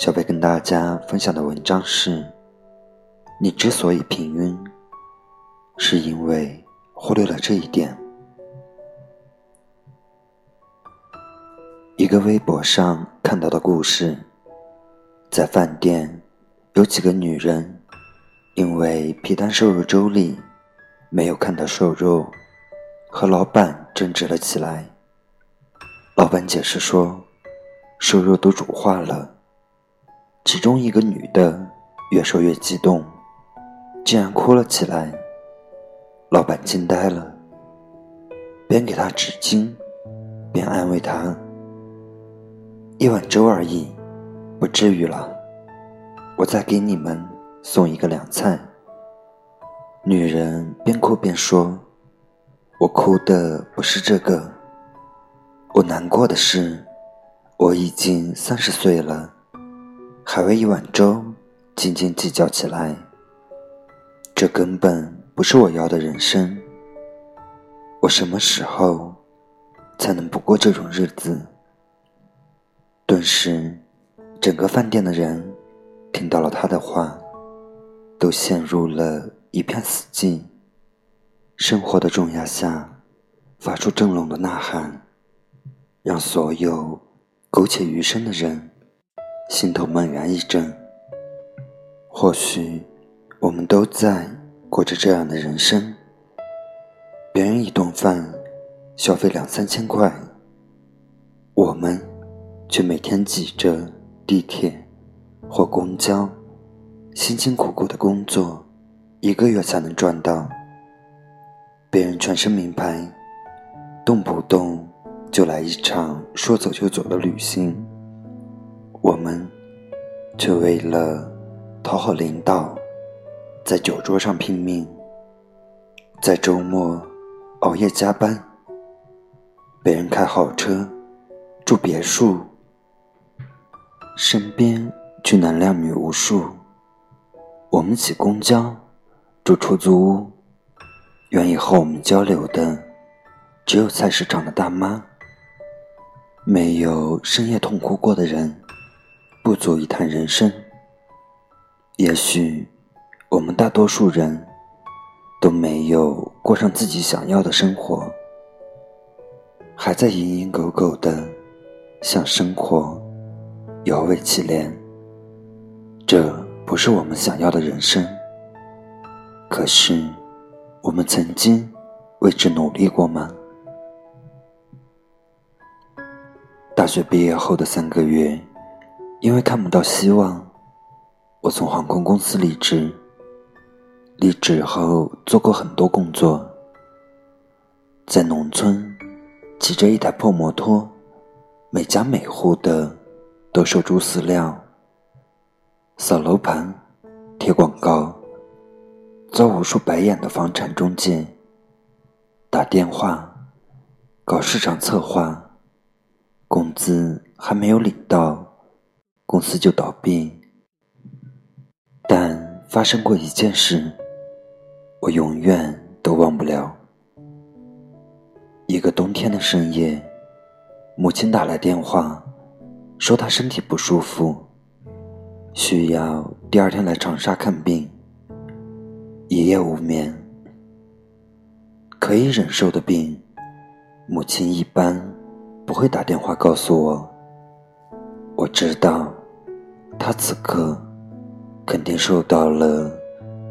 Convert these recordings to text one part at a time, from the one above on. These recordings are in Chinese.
小贝跟大家分享的文章是：你之所以平庸，是因为忽略了这一点。一个微博上看到的故事，在饭店，有几个女人因为皮蛋瘦肉粥里没有看到瘦肉，和老板争执了起来。老板解释说，瘦肉都煮化了。其中一个女的越说越激动，竟然哭了起来。老板惊呆了，边给她纸巾，边安慰她：“一碗粥而已，不至于了。我再给你们送一个凉菜。”女人边哭边说：“我哭的不是这个，我难过的是，我已经三十岁了。”还为一碗粥斤斤计较起来，这根本不是我要的人生。我什么时候才能不过这种日子？顿时，整个饭店的人听到了他的话，都陷入了一片死寂。生活的重压下，发出震聋的呐喊，让所有苟且余生的人。心头猛然一震。或许，我们都在过着这样的人生：别人一顿饭消费两三千块，我们却每天挤着地铁或公交，辛辛苦苦的工作，一个月才能赚到。别人全身名牌，动不动就来一场说走就走的旅行。我们却为了讨好领导，在酒桌上拼命，在周末熬夜加班。别人开好车，住别墅，身边却男靓女无数。我们挤公交，住出租屋，愿意和我们交流的只有菜市场的大妈。没有深夜痛哭过的人。不足以谈人生。也许，我们大多数人都没有过上自己想要的生活，还在蝇营狗苟的向生活摇尾乞怜。这不是我们想要的人生。可是，我们曾经为之努力过吗？大学毕业后的三个月。因为看不到希望，我从航空公司离职。离职后做过很多工作，在农村骑着一台破摩托，每家每户的都收猪饲料，扫楼盘、贴广告，遭无数白眼的房产中介，打电话搞市场策划，工资还没有领到。公司就倒闭，但发生过一件事，我永远都忘不了。一个冬天的深夜，母亲打来电话，说她身体不舒服，需要第二天来长沙看病。一夜无眠，可以忍受的病，母亲一般不会打电话告诉我。我知道。他此刻肯定受到了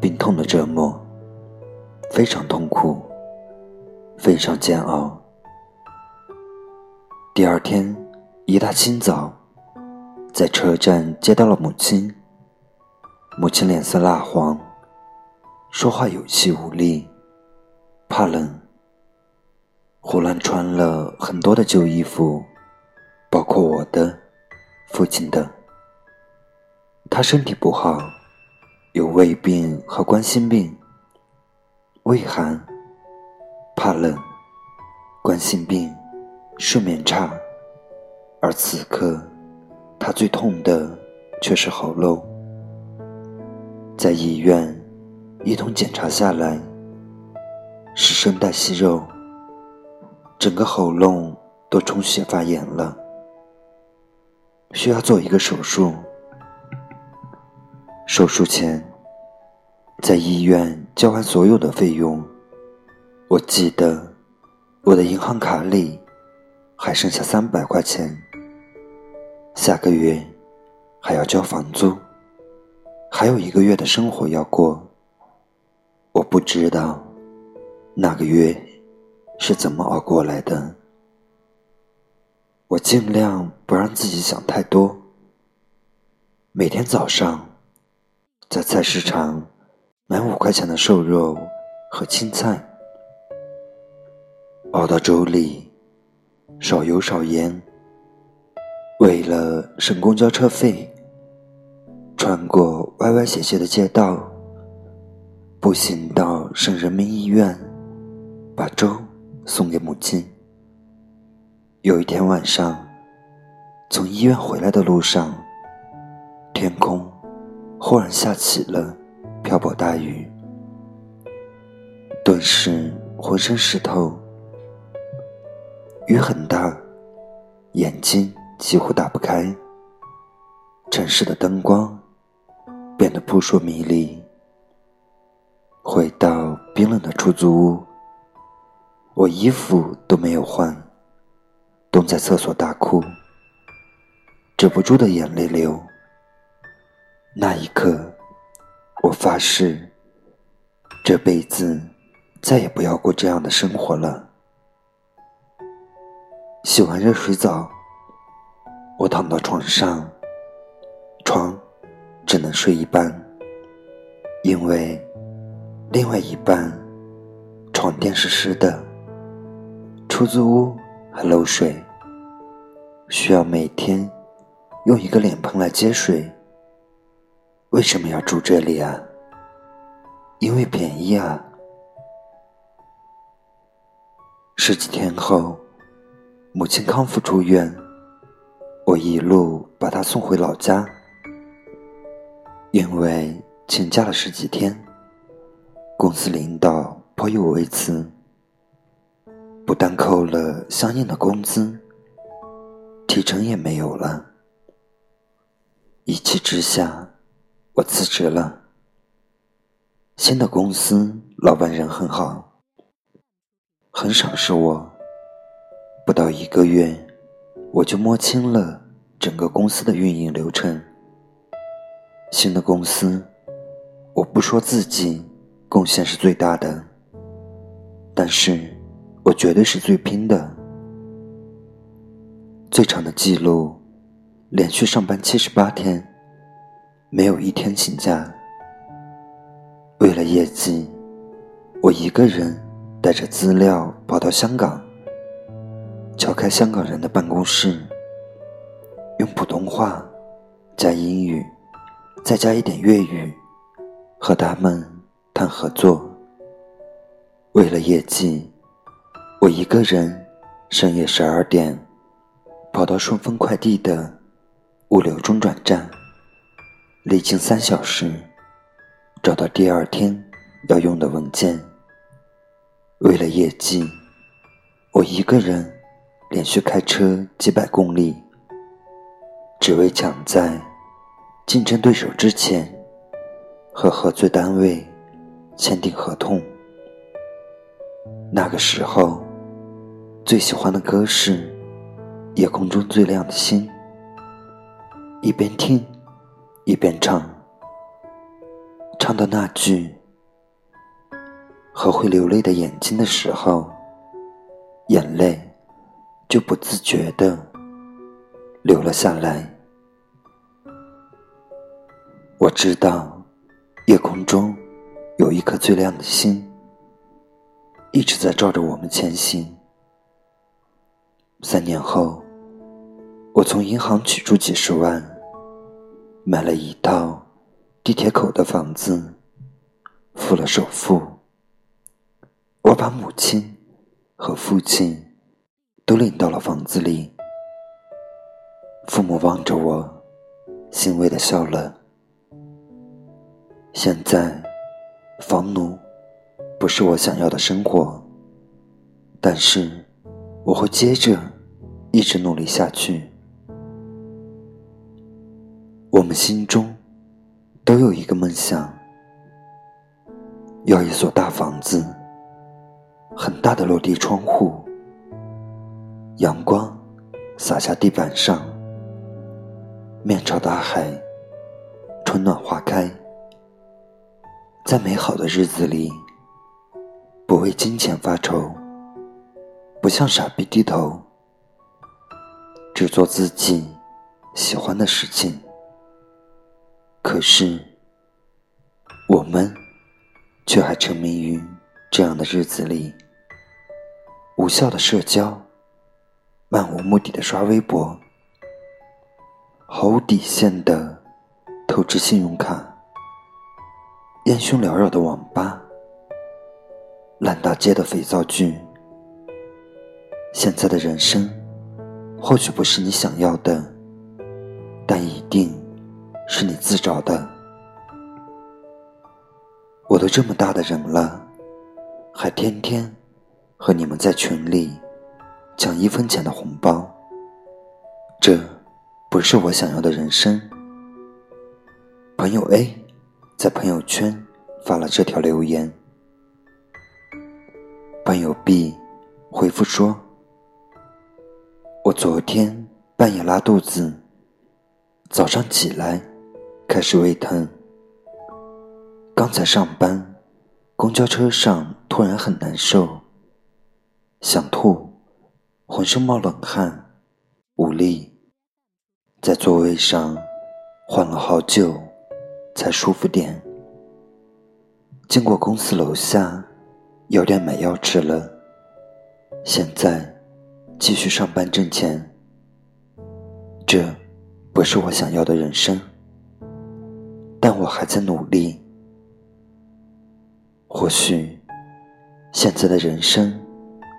病痛的折磨，非常痛苦，非常煎熬。第二天一大清早，在车站接到了母亲。母亲脸色蜡黄，说话有气无力，怕冷，胡乱穿了很多的旧衣服，包括我的、父亲的。他身体不好，有胃病和冠心病，胃寒、怕冷、冠心病、睡眠差，而此刻他最痛的却是喉咙。在医院一通检查下来，是声带息肉，整个喉咙都充血发炎了，需要做一个手术。手术前，在医院交完所有的费用，我记得我的银行卡里还剩下三百块钱。下个月还要交房租，还有一个月的生活要过。我不知道那个月是怎么熬过来的。我尽量不让自己想太多。每天早上。在菜市场买五块钱的瘦肉和青菜，熬到粥里，少油少盐。为了省公交车费，穿过歪歪斜斜的街道，步行到省人民医院，把粥送给母亲。有一天晚上，从医院回来的路上，天空。忽然下起了瓢泼大雨，顿时浑身湿透。雨很大，眼睛几乎打不开。城市的灯光变得扑朔迷离。回到冰冷的出租屋，我衣服都没有换，蹲在厕所大哭，止不住的眼泪流。那一刻，我发誓，这辈子再也不要过这样的生活了。洗完热水澡，我躺到床上，床只能睡一半，因为另外一半床垫是湿的。出租屋还漏水，需要每天用一个脸盆来接水。为什么要住这里啊？因为便宜啊！十几天后，母亲康复出院，我一路把她送回老家。因为请假了十几天，公司领导颇有微词，不但扣了相应的工资，提成也没有了。一气之下。我辞职了。新的公司老板人很好，很赏识我。不到一个月，我就摸清了整个公司的运营流程。新的公司，我不说自己贡献是最大的，但是我绝对是最拼的。最长的记录，连续上班七十八天。没有一天请假。为了业绩，我一个人带着资料跑到香港，敲开香港人的办公室，用普通话加英语，再加一点粤语，和他们谈合作。为了业绩，我一个人深夜十二点跑到顺丰快递的物流中转站。历经三小时，找到第二天要用的文件。为了业绩，我一个人连续开车几百公里，只为抢在竞争对手之前和合作单位签订合同。那个时候，最喜欢的歌是《夜空中最亮的星》，一边听。一边唱，唱到那句“和会流泪的眼睛”的时候，眼泪就不自觉的流了下来。我知道，夜空中有一颗最亮的星，一直在照着我们前行。三年后，我从银行取出几十万。买了一套地铁口的房子，付了首付。我把母亲和父亲都领到了房子里，父母望着我，欣慰的笑了。现在，房奴不是我想要的生活，但是我会接着一直努力下去。我们心中都有一个梦想，要一所大房子，很大的落地窗户，阳光洒下地板上，面朝大海，春暖花开。在美好的日子里，不为金钱发愁，不向傻逼低头，只做自己喜欢的事情。可是，我们却还沉迷于这样的日子里，无效的社交，漫无目的的刷微博，毫无底线的透支信用卡，烟熏缭绕的网吧，烂大街的肥皂剧。现在的人生，或许不是你想要的，但一定。是你自找的。我都这么大的人了，还天天和你们在群里抢一分钱的红包，这不是我想要的人生。朋友 A 在朋友圈发了这条留言，朋友 B 回复说：“我昨天半夜拉肚子，早上起来。”开始胃疼。刚才上班，公交车上突然很难受，想吐，浑身冒冷汗，无力，在座位上缓了好久，才舒服点。经过公司楼下药店买药吃了，现在继续上班挣钱。这不是我想要的人生。还在努力。或许，现在的人生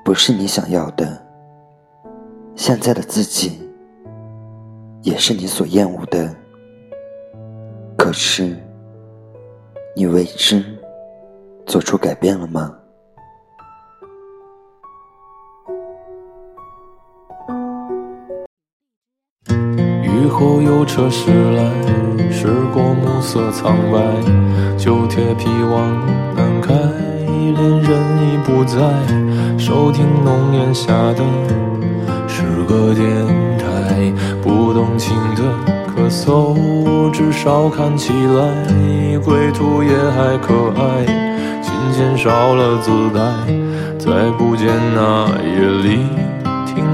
不是你想要的，现在的自己也是你所厌恶的。可是，你为之做出改变了吗？雨后有车驶来。时过暮色苍白，旧铁皮往南开，恋人已不在。收听浓烟下的诗歌电台，不动情的咳嗽，至少看起来归途也还可爱。琴弦少了姿态，再不见那夜里。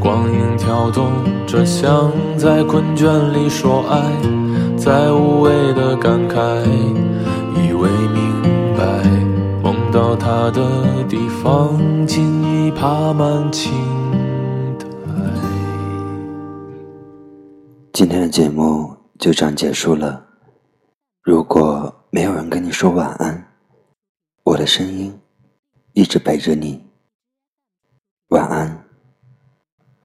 光影跳动着，像在困倦里说爱，在无谓的感慨，以为明白，梦到他的地方，竟已爬满青苔。今天的节目就这样结束了。如果没有人跟你说晚安，我的声音一直陪着你。晚安。